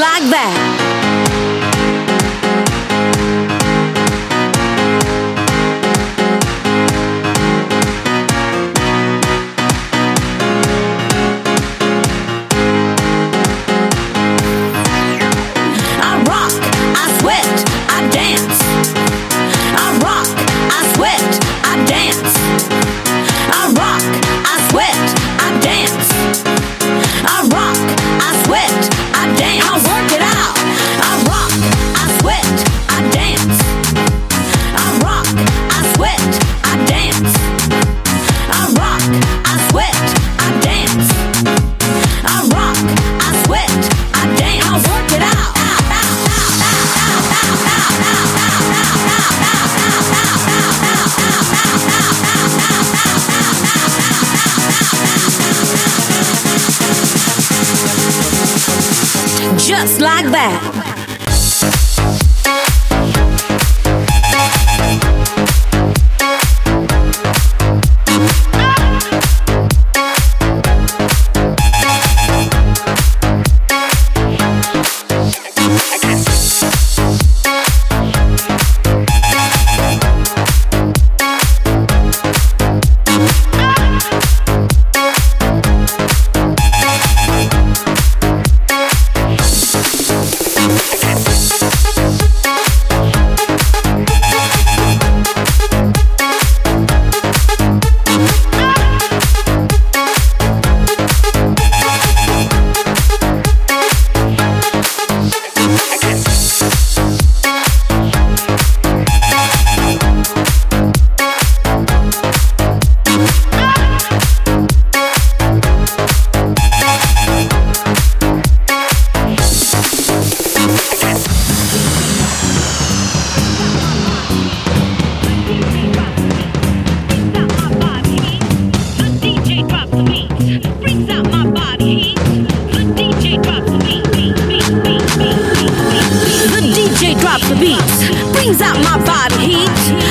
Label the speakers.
Speaker 1: like that. just like that. the beats, brings out my body heat.